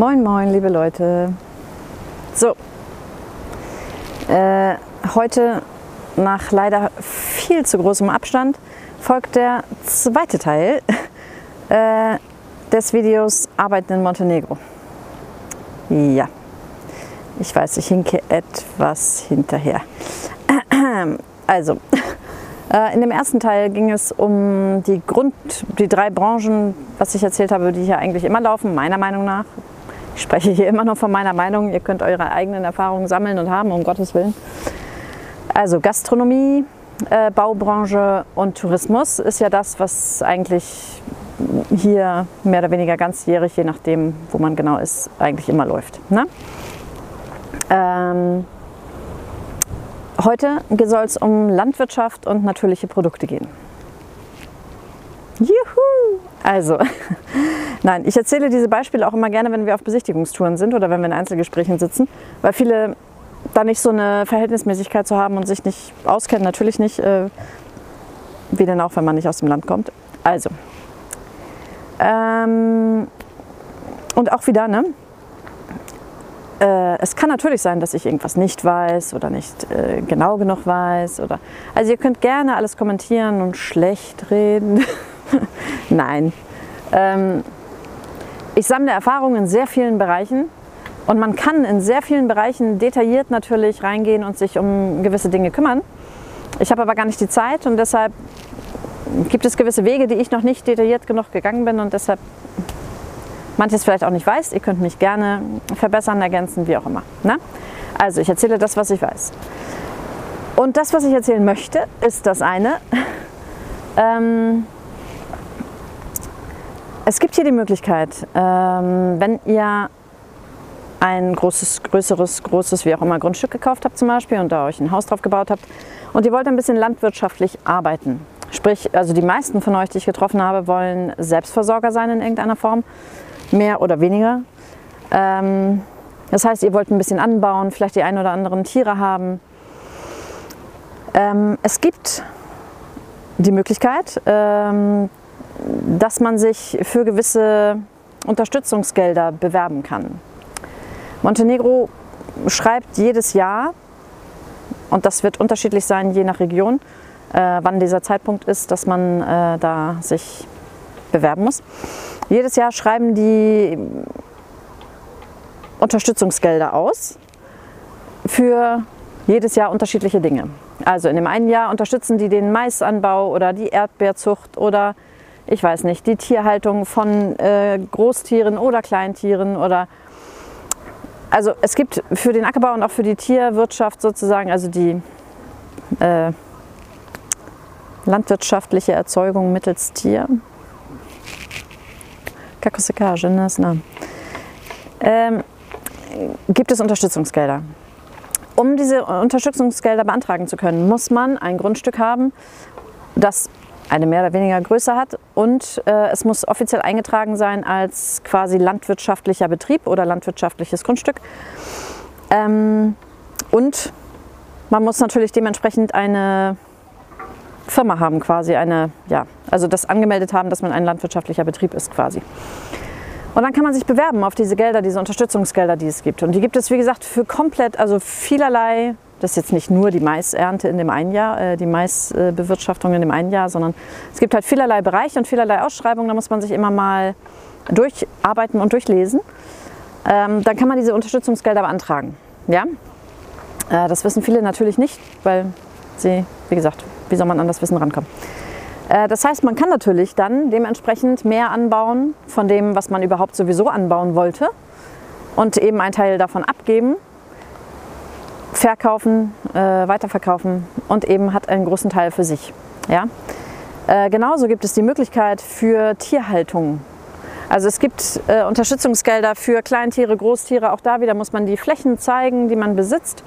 Moin, moin, liebe Leute. So, äh, heute nach leider viel zu großem Abstand folgt der zweite Teil äh, des Videos Arbeiten in Montenegro. Ja, ich weiß, ich hinke etwas hinterher. Also, äh, in dem ersten Teil ging es um die Grund, die drei Branchen, was ich erzählt habe, die hier eigentlich immer laufen, meiner Meinung nach. Ich spreche hier immer noch von meiner Meinung. Ihr könnt eure eigenen Erfahrungen sammeln und haben, um Gottes Willen. Also Gastronomie, äh, Baubranche und Tourismus ist ja das, was eigentlich hier mehr oder weniger ganzjährig, je nachdem, wo man genau ist, eigentlich immer läuft. Ne? Ähm, heute soll es um Landwirtschaft und natürliche Produkte gehen. Juhu! Also, nein, ich erzähle diese Beispiele auch immer gerne, wenn wir auf Besichtigungstouren sind oder wenn wir in Einzelgesprächen sitzen, weil viele da nicht so eine Verhältnismäßigkeit zu haben und sich nicht auskennen, natürlich nicht, äh, wie denn auch, wenn man nicht aus dem Land kommt. Also, ähm, und auch wieder, ne? Äh, es kann natürlich sein, dass ich irgendwas nicht weiß oder nicht äh, genau genug weiß. Oder, also ihr könnt gerne alles kommentieren und schlecht reden. Nein. Ähm, ich sammle Erfahrungen in sehr vielen Bereichen und man kann in sehr vielen Bereichen detailliert natürlich reingehen und sich um gewisse Dinge kümmern. Ich habe aber gar nicht die Zeit und deshalb gibt es gewisse Wege, die ich noch nicht detailliert genug gegangen bin und deshalb manches vielleicht auch nicht weiß. Ihr könnt mich gerne verbessern, ergänzen, wie auch immer. Ne? Also ich erzähle das, was ich weiß. Und das, was ich erzählen möchte, ist das eine. ähm, es gibt hier die Möglichkeit, ähm, wenn ihr ein großes, größeres, großes, wie auch immer, Grundstück gekauft habt zum Beispiel und da euch ein Haus drauf gebaut habt und ihr wollt ein bisschen landwirtschaftlich arbeiten. Sprich, also die meisten von euch, die ich getroffen habe, wollen Selbstversorger sein in irgendeiner Form, mehr oder weniger. Ähm, das heißt, ihr wollt ein bisschen anbauen, vielleicht die ein oder anderen Tiere haben. Ähm, es gibt die Möglichkeit, dass man sich für gewisse Unterstützungsgelder bewerben kann. Montenegro schreibt jedes Jahr, und das wird unterschiedlich sein je nach Region, äh, wann dieser Zeitpunkt ist, dass man äh, da sich bewerben muss. Jedes Jahr schreiben die Unterstützungsgelder aus für jedes Jahr unterschiedliche Dinge. Also in dem einen Jahr unterstützen die den Maisanbau oder die Erdbeerzucht oder ich weiß nicht, die Tierhaltung von äh, Großtieren oder Kleintieren oder also es gibt für den Ackerbau und auch für die Tierwirtschaft sozusagen, also die äh, landwirtschaftliche Erzeugung mittels Tier. Kakosekage, ne. Ähm, gibt es Unterstützungsgelder. Um diese Unterstützungsgelder beantragen zu können, muss man ein Grundstück haben, das eine mehr oder weniger Größe hat und äh, es muss offiziell eingetragen sein als quasi landwirtschaftlicher Betrieb oder landwirtschaftliches Grundstück. Ähm, und man muss natürlich dementsprechend eine Firma haben, quasi eine, ja, also das angemeldet haben, dass man ein landwirtschaftlicher Betrieb ist quasi. Und dann kann man sich bewerben auf diese Gelder, diese Unterstützungsgelder, die es gibt. Und die gibt es, wie gesagt, für komplett, also vielerlei das ist jetzt nicht nur die Maisernte in dem einen Jahr, äh, die Maisbewirtschaftung in dem einen Jahr, sondern es gibt halt vielerlei Bereiche und vielerlei Ausschreibungen. Da muss man sich immer mal durcharbeiten und durchlesen. Ähm, dann kann man diese Unterstützungsgelder beantragen. Ja? Äh, das wissen viele natürlich nicht, weil sie, wie gesagt, wie soll man an das Wissen rankommen? Äh, das heißt, man kann natürlich dann dementsprechend mehr anbauen von dem, was man überhaupt sowieso anbauen wollte und eben einen Teil davon abgeben verkaufen, äh, weiterverkaufen und eben hat einen großen Teil für sich. Ja? Äh, genauso gibt es die Möglichkeit für Tierhaltung. Also es gibt äh, Unterstützungsgelder für Kleintiere, Großtiere. Auch da wieder muss man die Flächen zeigen, die man besitzt,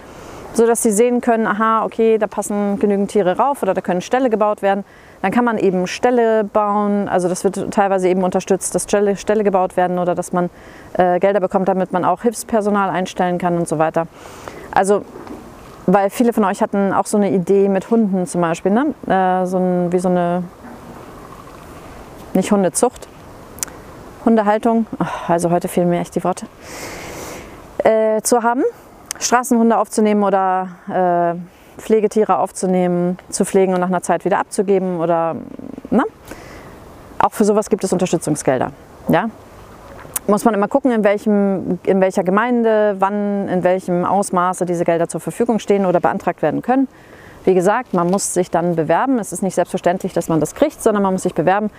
sodass sie sehen können, aha, okay, da passen genügend Tiere rauf oder da können Ställe gebaut werden. Dann kann man eben Ställe bauen, also das wird teilweise eben unterstützt, dass Ställe, Ställe gebaut werden oder dass man äh, Gelder bekommt, damit man auch Hilfspersonal einstellen kann und so weiter. Also, weil viele von euch hatten auch so eine Idee mit Hunden zum Beispiel, ne? Äh, so ein, wie so eine, nicht Hundezucht, Hundehaltung, also heute fehlen mir echt die Worte, äh, zu haben, Straßenhunde aufzunehmen oder äh, Pflegetiere aufzunehmen, zu pflegen und nach einer Zeit wieder abzugeben oder na? auch für sowas gibt es Unterstützungsgelder. Ja? Muss man immer gucken, in, welchem, in welcher Gemeinde, wann, in welchem Ausmaße diese Gelder zur Verfügung stehen oder beantragt werden können. Wie gesagt, man muss sich dann bewerben. Es ist nicht selbstverständlich, dass man das kriegt, sondern man muss sich bewerben.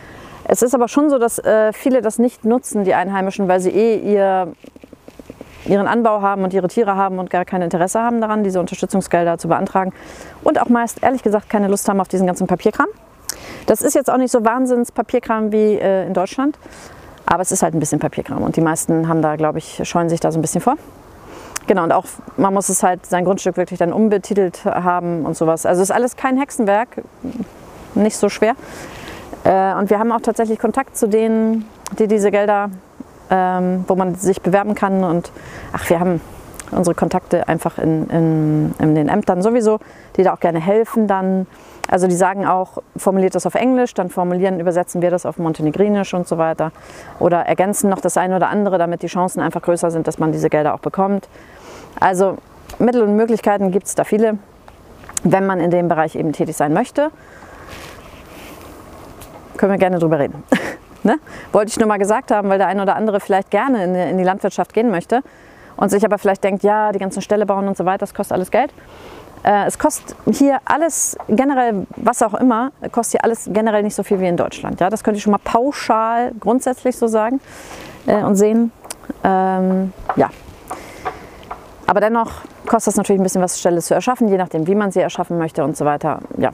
Es ist aber schon so, dass äh, viele das nicht nutzen, die Einheimischen, weil sie eh ihr, ihren Anbau haben und ihre Tiere haben und gar kein Interesse haben daran, diese Unterstützungsgelder zu beantragen. Und auch meist, ehrlich gesagt, keine Lust haben auf diesen ganzen Papierkram. Das ist jetzt auch nicht so wahnsinns Papierkram wie äh, in Deutschland, aber es ist halt ein bisschen Papierkram und die meisten haben da, glaube ich, scheuen sich da so ein bisschen vor. Genau, und auch man muss es halt sein Grundstück wirklich dann umbetitelt haben und sowas. Also ist alles kein Hexenwerk, nicht so schwer. Äh, und wir haben auch tatsächlich Kontakt zu denen, die diese Gelder, ähm, wo man sich bewerben kann. Und ach, wir haben unsere Kontakte einfach in, in, in den Ämtern sowieso, die da auch gerne helfen dann. Also die sagen auch, formuliert das auf Englisch, dann formulieren, übersetzen wir das auf Montenegrinisch und so weiter. Oder ergänzen noch das eine oder andere, damit die Chancen einfach größer sind, dass man diese Gelder auch bekommt. Also Mittel und Möglichkeiten gibt es da viele, wenn man in dem Bereich eben tätig sein möchte. Können wir gerne drüber reden. ne? Wollte ich nur mal gesagt haben, weil der eine oder andere vielleicht gerne in, in die Landwirtschaft gehen möchte und sich aber vielleicht denkt, ja, die ganzen Ställe bauen und so weiter, das kostet alles Geld. Äh, es kostet hier alles, generell, was auch immer, kostet hier alles generell nicht so viel wie in Deutschland. Ja? Das könnte ich schon mal pauschal grundsätzlich so sagen äh, und sehen. Ähm, ja. Aber dennoch kostet es natürlich ein bisschen was, Stelle zu erschaffen, je nachdem, wie man sie erschaffen möchte und so weiter. Ja.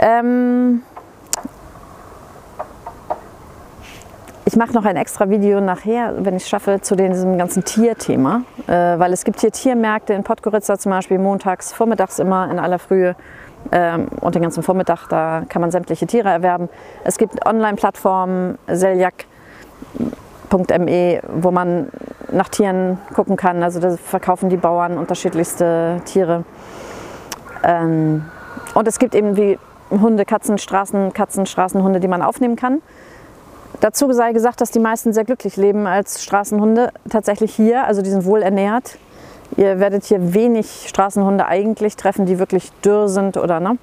Ähm, mache noch ein extra Video nachher, wenn ich es schaffe, zu diesem ganzen Tierthema, äh, weil es gibt hier Tiermärkte in Podgorica zum Beispiel montags, vormittags immer in aller Frühe ähm, und den ganzen Vormittag, da kann man sämtliche Tiere erwerben. Es gibt Online-Plattformen, seljak.me, wo man nach Tieren gucken kann. Also da verkaufen die Bauern unterschiedlichste Tiere. Ähm, und es gibt eben wie Hunde, Katzen, Straßen, Katzen, Straßenhunde, die man aufnehmen kann. Dazu sei gesagt, dass die meisten sehr glücklich leben als Straßenhunde. Tatsächlich hier, also die sind wohl ernährt. Ihr werdet hier wenig Straßenhunde eigentlich treffen, die wirklich dürr sind oder ne.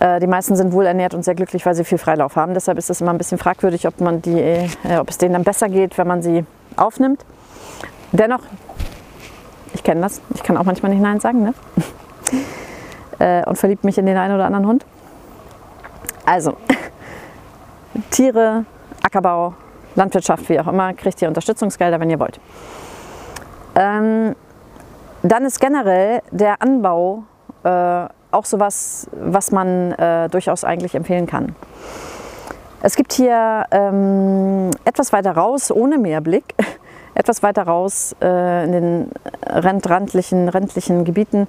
Äh, die meisten sind wohl ernährt und sehr glücklich, weil sie viel Freilauf haben. Deshalb ist es immer ein bisschen fragwürdig, ob, man die, äh, ob es denen dann besser geht, wenn man sie aufnimmt. Dennoch, ich kenne das, ich kann auch manchmal nicht Nein sagen, ne? äh, und verliebt mich in den einen oder anderen Hund. Also, Tiere Ackerbau, Landwirtschaft, wie auch immer, kriegt ihr Unterstützungsgelder, wenn ihr wollt. Ähm, dann ist generell der Anbau äh, auch sowas, was man äh, durchaus eigentlich empfehlen kann. Es gibt hier ähm, etwas weiter raus, ohne Meerblick, etwas weiter raus äh, in den randlichen, randlichen Gebieten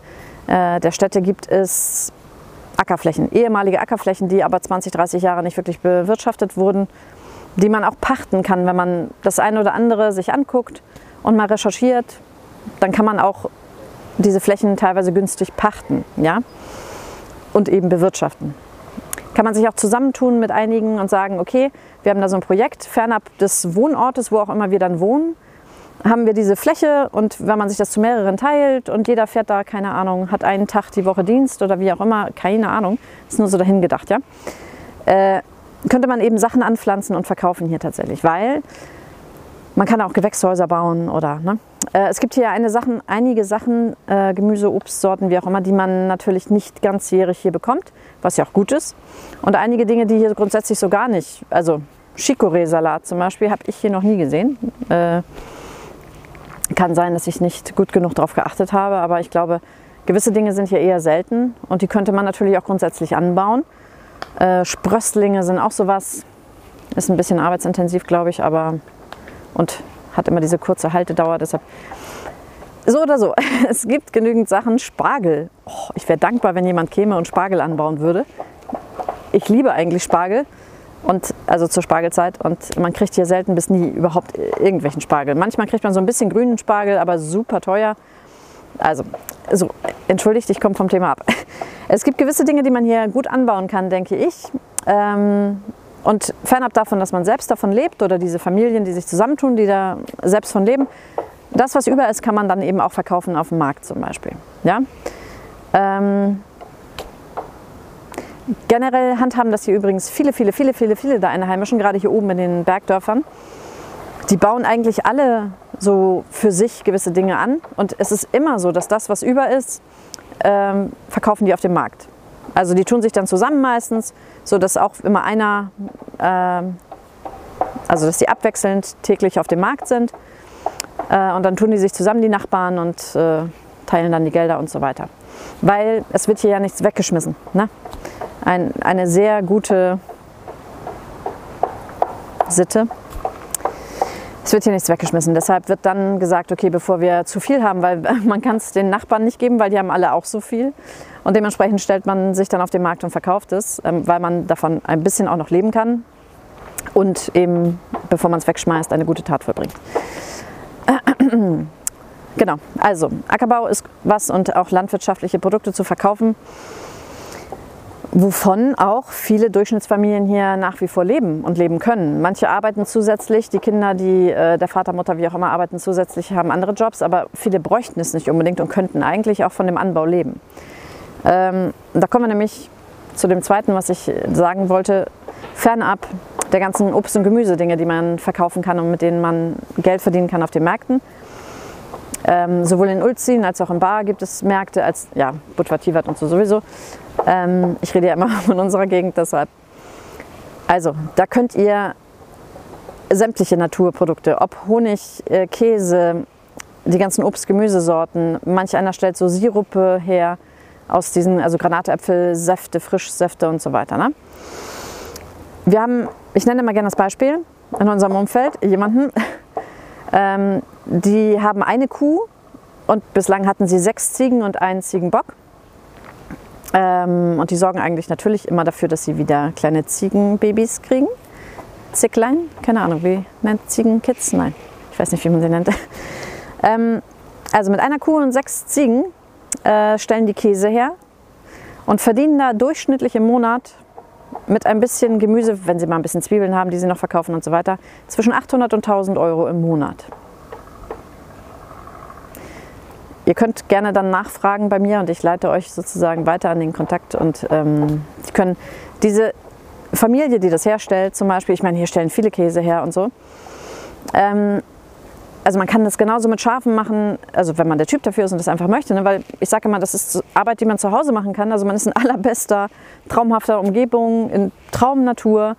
äh, der Städte gibt es Ackerflächen, ehemalige Ackerflächen, die aber 20, 30 Jahre nicht wirklich bewirtschaftet wurden die man auch pachten kann, wenn man das eine oder andere sich anguckt und mal recherchiert, dann kann man auch diese Flächen teilweise günstig pachten ja? und eben bewirtschaften. Kann man sich auch zusammentun mit einigen und sagen, okay, wir haben da so ein Projekt, fernab des Wohnortes, wo auch immer wir dann wohnen, haben wir diese Fläche und wenn man sich das zu mehreren teilt und jeder fährt da, keine Ahnung, hat einen Tag die Woche Dienst oder wie auch immer, keine Ahnung, ist nur so dahin gedacht, ja. Äh, könnte man eben Sachen anpflanzen und verkaufen hier tatsächlich, weil man kann auch Gewächshäuser bauen oder ne? äh, es gibt hier eine Sachen, einige Sachen, äh, Gemüse, Obstsorten, wie auch immer, die man natürlich nicht ganzjährig hier bekommt, was ja auch gut ist. Und einige Dinge, die hier grundsätzlich so gar nicht, also Chicorée-Salat zum Beispiel, habe ich hier noch nie gesehen. Äh, kann sein, dass ich nicht gut genug darauf geachtet habe, aber ich glaube, gewisse Dinge sind hier eher selten und die könnte man natürlich auch grundsätzlich anbauen. Äh, Sprösslinge sind auch sowas. Ist ein bisschen arbeitsintensiv, glaube ich, aber und hat immer diese kurze Haltedauer. Deshalb so oder so. Es gibt genügend Sachen. Spargel. Oh, ich wäre dankbar, wenn jemand käme und Spargel anbauen würde. Ich liebe eigentlich Spargel. Und also zur Spargelzeit und man kriegt hier selten bis nie überhaupt irgendwelchen Spargel. Manchmal kriegt man so ein bisschen grünen Spargel, aber super teuer. Also, so, entschuldigt, ich komme vom Thema ab. Es gibt gewisse Dinge, die man hier gut anbauen kann, denke ich. Ähm, Und fernab davon, dass man selbst davon lebt oder diese Familien, die sich zusammentun, die da selbst von leben, das, was über ist, kann man dann eben auch verkaufen auf dem Markt zum Beispiel. Ja? Ähm, generell handhaben das hier übrigens viele, viele, viele, viele, viele der Einheimischen, gerade hier oben in den Bergdörfern. Die bauen eigentlich alle so für sich gewisse Dinge an und es ist immer so, dass das, was über ist, ähm, verkaufen die auf dem Markt. Also die tun sich dann zusammen meistens, so dass auch immer einer, äh, also dass die abwechselnd täglich auf dem Markt sind. Äh, und dann tun die sich zusammen, die Nachbarn, und äh, teilen dann die Gelder und so weiter. Weil es wird hier ja nichts weggeschmissen. Ne? Ein, eine sehr gute Sitte. Es wird hier nichts weggeschmissen. Deshalb wird dann gesagt, okay, bevor wir zu viel haben, weil man kann es den Nachbarn nicht geben, weil die haben alle auch so viel. Und dementsprechend stellt man sich dann auf den Markt und verkauft es, ähm, weil man davon ein bisschen auch noch leben kann und eben, bevor man es wegschmeißt, eine gute Tat vollbringt. Genau, also Ackerbau ist was und auch landwirtschaftliche Produkte zu verkaufen, wovon auch viele Durchschnittsfamilien hier nach wie vor leben und leben können. Manche arbeiten zusätzlich, die Kinder, die äh, der Vater, Mutter, wie auch immer arbeiten zusätzlich, haben andere Jobs, aber viele bräuchten es nicht unbedingt und könnten eigentlich auch von dem Anbau leben. Ähm, da kommen wir nämlich zu dem zweiten, was ich sagen wollte, fernab der ganzen Obst- und Gemüsedinge, die man verkaufen kann und mit denen man Geld verdienen kann auf den Märkten. Ähm, sowohl in Ulzin als auch in Bar gibt es Märkte, als ja, Budva und so sowieso. Ähm, ich rede ja immer von unserer Gegend, deshalb. Also, da könnt ihr sämtliche Naturprodukte, ob Honig, äh, Käse, die ganzen Obst-Gemüsesorten, manch einer stellt so Sirupe her, aus diesen, also Granatäpfel, Säfte, Frischsäfte und so weiter. Ne? Wir haben, ich nenne mal gerne das Beispiel in unserem Umfeld, jemanden, ähm, die haben eine Kuh und bislang hatten sie sechs Ziegen und einen Ziegenbock. Ähm, und die sorgen eigentlich natürlich immer dafür, dass sie wieder kleine Ziegenbabys kriegen. Zicklein, keine Ahnung, wie nennt Ziegenkids? Nein, ich weiß nicht, wie man sie nennt. ähm, also mit einer Kuh und sechs Ziegen äh, stellen die Käse her und verdienen da durchschnittlich im Monat mit ein bisschen Gemüse, wenn sie mal ein bisschen Zwiebeln haben, die sie noch verkaufen und so weiter, zwischen 800 und 1000 Euro im Monat. Ihr könnt gerne dann nachfragen bei mir und ich leite euch sozusagen weiter an den Kontakt und ähm, die können diese Familie, die das herstellt, zum Beispiel, ich meine, hier stellen viele Käse her und so, ähm, also man kann das genauso mit Schafen machen, also wenn man der Typ dafür ist und das einfach möchte, ne? weil ich sage immer, das ist Arbeit, die man zu Hause machen kann. Also man ist in allerbester, traumhafter Umgebung, in Traumnatur,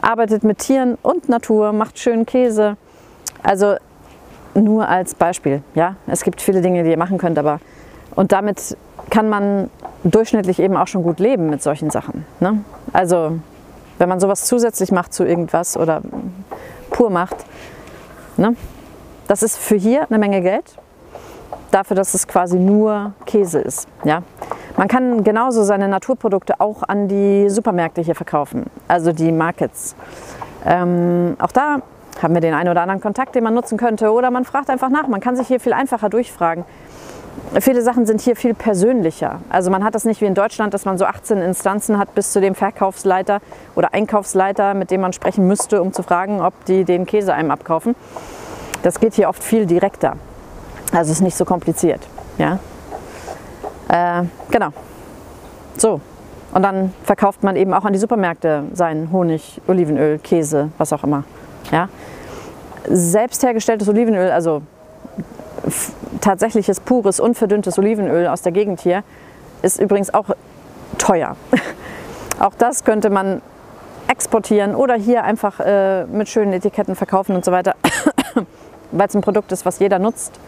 arbeitet mit Tieren und Natur, macht schön Käse. Also nur als Beispiel, ja. Es gibt viele Dinge, die ihr machen könnt, aber und damit kann man durchschnittlich eben auch schon gut leben mit solchen Sachen. Ne? Also wenn man sowas zusätzlich macht zu irgendwas oder pur macht, ne? Das ist für hier eine Menge Geld, dafür, dass es quasi nur Käse ist. Ja? Man kann genauso seine Naturprodukte auch an die Supermärkte hier verkaufen, also die Markets. Ähm, auch da haben wir den einen oder anderen Kontakt, den man nutzen könnte. Oder man fragt einfach nach. Man kann sich hier viel einfacher durchfragen. Viele Sachen sind hier viel persönlicher. Also man hat das nicht wie in Deutschland, dass man so 18 Instanzen hat bis zu dem Verkaufsleiter oder Einkaufsleiter, mit dem man sprechen müsste, um zu fragen, ob die den Käse einem abkaufen. Das geht hier oft viel direkter. Also ist nicht so kompliziert. Ja? Äh, genau. So. Und dann verkauft man eben auch an die Supermärkte seinen Honig, Olivenöl, Käse, was auch immer. Ja? Selbst hergestelltes Olivenöl, also tatsächliches, pures, unverdünntes Olivenöl aus der Gegend hier, ist übrigens auch teuer. auch das könnte man exportieren oder hier einfach äh, mit schönen Etiketten verkaufen und so weiter weil es ein Produkt ist, was jeder nutzt.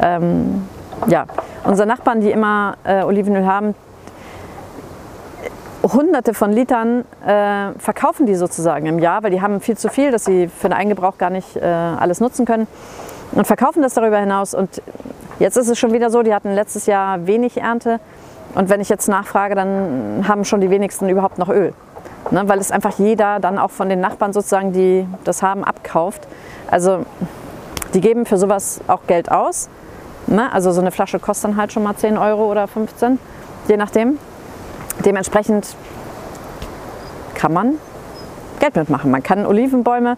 Ähm, ja, unsere Nachbarn, die immer äh, Olivenöl haben, hunderte von Litern äh, verkaufen die sozusagen im Jahr, weil die haben viel zu viel, dass sie für den Eigengebrauch gar nicht äh, alles nutzen können und verkaufen das darüber hinaus. Und jetzt ist es schon wieder so, die hatten letztes Jahr wenig Ernte und wenn ich jetzt nachfrage, dann haben schon die wenigsten überhaupt noch Öl. Ne, weil es einfach jeder dann auch von den Nachbarn sozusagen, die das haben, abkauft. Also die geben für sowas auch Geld aus. Ne? Also so eine Flasche kostet dann halt schon mal 10 Euro oder 15, je nachdem. Dementsprechend kann man Geld mitmachen. Man kann Olivenbäume,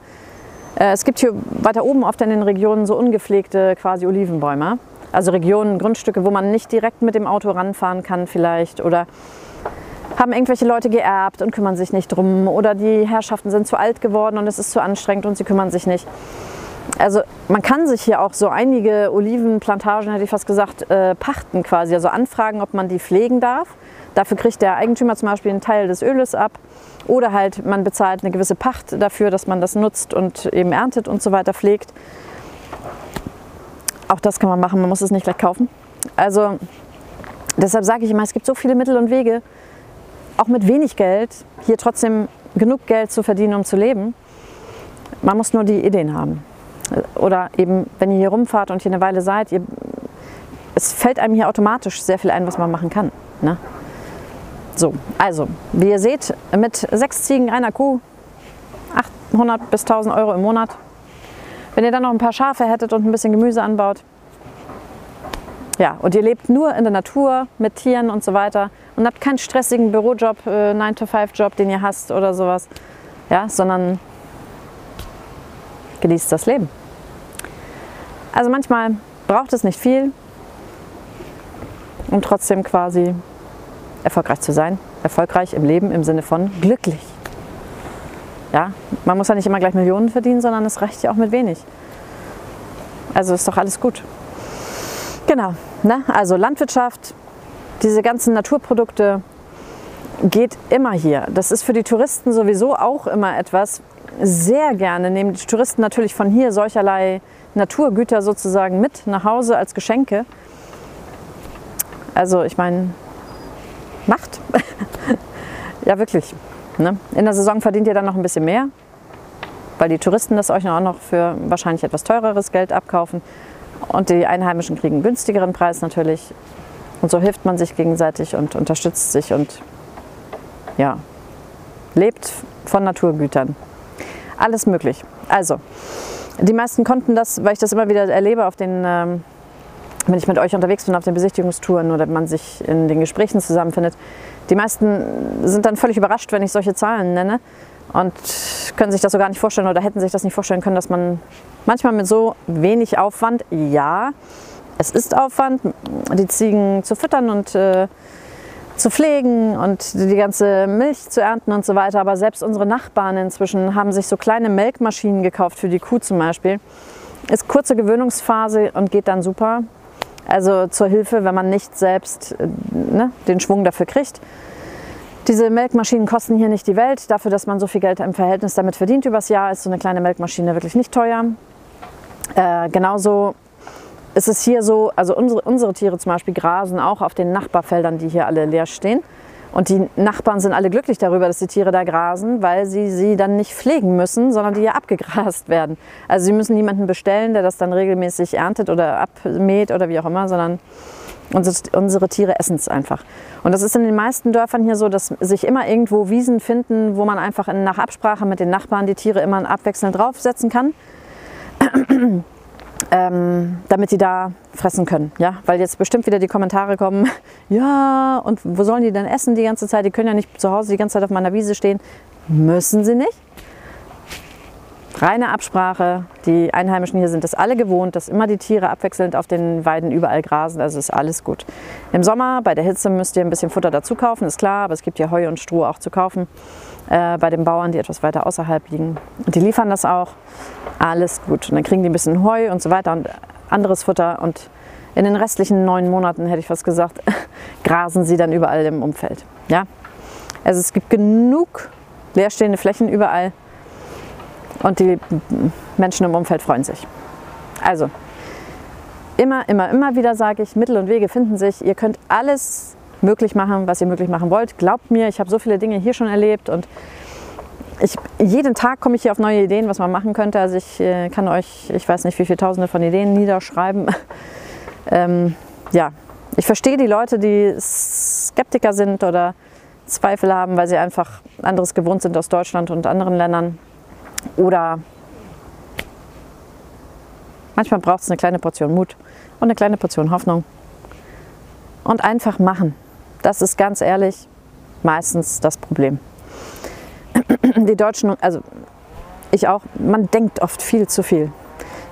äh, es gibt hier weiter oben oft in den Regionen so ungepflegte quasi Olivenbäume. Also Regionen, Grundstücke, wo man nicht direkt mit dem Auto ranfahren kann vielleicht oder haben irgendwelche Leute geerbt und kümmern sich nicht drum oder die Herrschaften sind zu alt geworden und es ist zu anstrengend und sie kümmern sich nicht. Also man kann sich hier auch so einige Olivenplantagen, hätte ich fast gesagt, äh, pachten quasi, also anfragen, ob man die pflegen darf. Dafür kriegt der Eigentümer zum Beispiel einen Teil des Öles ab oder halt man bezahlt eine gewisse Pacht dafür, dass man das nutzt und eben erntet und so weiter pflegt. Auch das kann man machen, man muss es nicht gleich kaufen. Also deshalb sage ich immer, es gibt so viele Mittel und Wege, auch mit wenig Geld hier trotzdem genug Geld zu verdienen, um zu leben. Man muss nur die Ideen haben. Oder eben, wenn ihr hier rumfahrt und hier eine Weile seid, ihr, es fällt einem hier automatisch sehr viel ein, was man machen kann. Ne? So, also, wie ihr seht, mit sechs Ziegen, einer Kuh, 800 bis 1000 Euro im Monat. Wenn ihr dann noch ein paar Schafe hättet und ein bisschen Gemüse anbaut, ja, und ihr lebt nur in der Natur mit Tieren und so weiter und habt keinen stressigen Bürojob, äh, 9-to-5-Job, den ihr hasst oder sowas, ja, sondern genießt das Leben. Also manchmal braucht es nicht viel, um trotzdem quasi erfolgreich zu sein. Erfolgreich im Leben im Sinne von glücklich. Ja, man muss ja nicht immer gleich Millionen verdienen, sondern es reicht ja auch mit wenig. Also ist doch alles gut. Genau, ne? also Landwirtschaft, diese ganzen Naturprodukte geht immer hier. Das ist für die Touristen sowieso auch immer etwas. Sehr gerne nehmen die Touristen natürlich von hier solcherlei Naturgüter sozusagen mit nach Hause als Geschenke. Also ich meine, macht. ja, wirklich. Ne? In der Saison verdient ihr dann noch ein bisschen mehr, weil die Touristen das euch auch noch für wahrscheinlich etwas teureres Geld abkaufen. Und die Einheimischen kriegen einen günstigeren Preis natürlich. Und so hilft man sich gegenseitig und unterstützt sich und ja, lebt von Naturgütern. Alles möglich. Also, die meisten konnten das, weil ich das immer wieder erlebe auf den, ähm, wenn ich mit euch unterwegs bin auf den Besichtigungstouren oder man sich in den Gesprächen zusammenfindet, die meisten sind dann völlig überrascht, wenn ich solche Zahlen nenne und können sich das so gar nicht vorstellen oder hätten sich das nicht vorstellen können, dass man manchmal mit so wenig Aufwand, ja, es ist Aufwand, die Ziegen zu füttern und äh, zu pflegen und die ganze Milch zu ernten und so weiter. Aber selbst unsere Nachbarn inzwischen haben sich so kleine Melkmaschinen gekauft für die Kuh zum Beispiel. Ist kurze Gewöhnungsphase und geht dann super. Also zur Hilfe, wenn man nicht selbst äh, ne, den Schwung dafür kriegt. Diese Melkmaschinen kosten hier nicht die Welt. Dafür, dass man so viel Geld im Verhältnis damit verdient übers Jahr, ist so eine kleine Melkmaschine wirklich nicht teuer. Äh, genauso ist es hier so, also unsere, unsere Tiere zum Beispiel grasen auch auf den Nachbarfeldern, die hier alle leer stehen. Und die Nachbarn sind alle glücklich darüber, dass die Tiere da grasen, weil sie sie dann nicht pflegen müssen, sondern die ja abgegrast werden. Also sie müssen niemanden bestellen, der das dann regelmäßig erntet oder abmäht oder wie auch immer, sondern Unsere, Tiere essen es einfach. Und das ist in den meisten Dörfern hier so, dass sich immer irgendwo Wiesen finden, wo man einfach in, nach Absprache mit den Nachbarn die Tiere immer abwechselnd draufsetzen kann. Ähm, damit die da fressen können. Ja? Weil jetzt bestimmt wieder die Kommentare kommen, ja, und wo sollen die denn essen die ganze Zeit? Die können ja nicht zu Hause die ganze Zeit auf meiner Wiese stehen. Müssen sie nicht reine Absprache. Die Einheimischen hier sind es alle gewohnt, dass immer die Tiere abwechselnd auf den Weiden überall grasen. Also ist alles gut. Im Sommer bei der Hitze müsst ihr ein bisschen Futter dazu kaufen, ist klar, aber es gibt hier Heu und Stroh auch zu kaufen äh, bei den Bauern, die etwas weiter außerhalb liegen. Und die liefern das auch. Alles gut. Und dann kriegen die ein bisschen Heu und so weiter und anderes Futter. Und in den restlichen neun Monaten, hätte ich fast gesagt, grasen sie dann überall im Umfeld. Ja? Also es gibt genug leerstehende Flächen überall und die Menschen im Umfeld freuen sich. Also, immer, immer, immer wieder sage ich, Mittel und Wege finden sich. Ihr könnt alles möglich machen, was ihr möglich machen wollt. Glaubt mir, ich habe so viele Dinge hier schon erlebt und ich, jeden Tag komme ich hier auf neue Ideen, was man machen könnte. Also ich äh, kann euch, ich weiß nicht, wie viele Tausende von Ideen niederschreiben. ähm, ja, ich verstehe die Leute, die Skeptiker sind oder Zweifel haben, weil sie einfach anderes gewohnt sind aus Deutschland und anderen Ländern. Oder manchmal braucht es eine kleine Portion Mut und eine kleine Portion Hoffnung. Und einfach machen. Das ist ganz ehrlich meistens das Problem. die Deutschen, also ich auch, man denkt oft viel zu viel.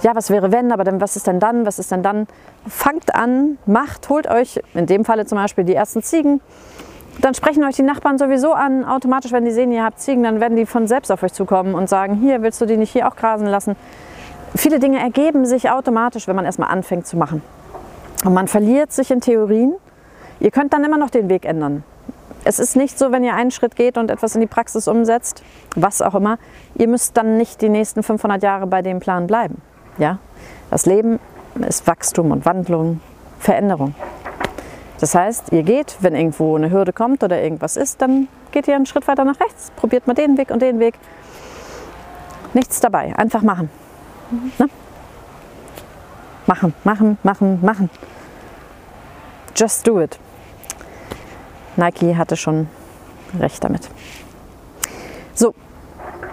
Ja, was wäre wenn, aber dann, was ist denn dann, was ist denn dann? Fangt an, macht, holt euch, in dem Falle zum Beispiel die ersten Ziegen, dann sprechen euch die Nachbarn sowieso an. Automatisch, wenn die sehen, ihr habt Ziegen, dann werden die von selbst auf euch zukommen und sagen, hier, willst du die nicht hier auch grasen lassen? Viele Dinge ergeben sich automatisch, wenn man erstmal anfängt zu machen. Und man verliert sich in Theorien. Ihr könnt dann immer noch den Weg ändern. Es ist nicht so, wenn ihr einen Schritt geht und etwas in die Praxis umsetzt, was auch immer, ihr müsst dann nicht die nächsten 500 Jahre bei dem Plan bleiben. Ja? Das Leben ist Wachstum und Wandlung, Veränderung. Das heißt, ihr geht, wenn irgendwo eine Hürde kommt oder irgendwas ist, dann geht ihr einen Schritt weiter nach rechts, probiert mal den Weg und den Weg. Nichts dabei, einfach machen. Ne? Machen, machen, machen, machen. Just do it. Nike hatte schon recht damit. So,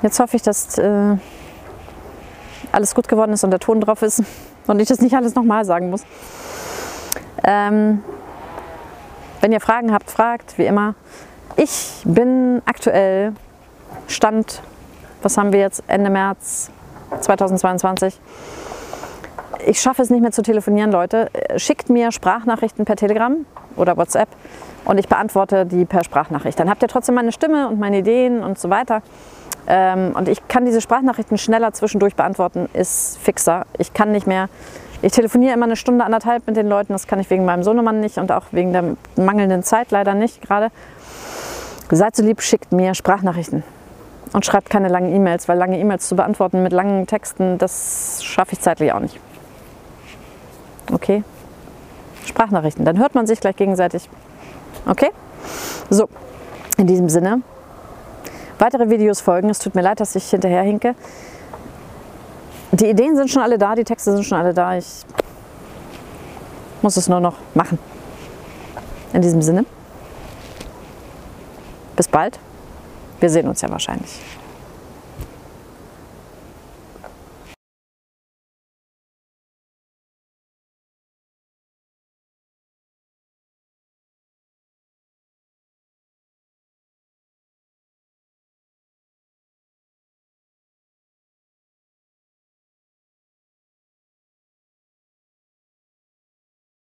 jetzt hoffe ich, dass äh, alles gut geworden ist und der Ton drauf ist und ich das nicht alles nochmal sagen muss. Ähm, wenn ihr Fragen habt, fragt, wie immer. Ich bin aktuell Stand, was haben wir jetzt, Ende März 2022. Ich schaffe es nicht mehr zu telefonieren, Leute. Schickt mir Sprachnachrichten per Telegram oder WhatsApp und ich beantworte die per Sprachnachricht. Dann habt ihr trotzdem meine Stimme und meine Ideen und so weiter. Ähm, und ich kann diese Sprachnachrichten schneller zwischendurch beantworten, ist fixer. Ich kann nicht mehr ich telefoniere immer eine Stunde, anderthalb mit den Leuten. Das kann ich wegen meinem Sohnemann nicht und auch wegen der mangelnden Zeit leider nicht gerade. Seid so lieb, schickt mir Sprachnachrichten. Und schreibt keine langen E-Mails, weil lange E-Mails zu beantworten mit langen Texten, das schaffe ich zeitlich auch nicht. Okay? Sprachnachrichten. Dann hört man sich gleich gegenseitig. Okay? So, in diesem Sinne. Weitere Videos folgen. Es tut mir leid, dass ich hinterher hinke. Die Ideen sind schon alle da, die Texte sind schon alle da. Ich muss es nur noch machen. In diesem Sinne, bis bald. Wir sehen uns ja wahrscheinlich.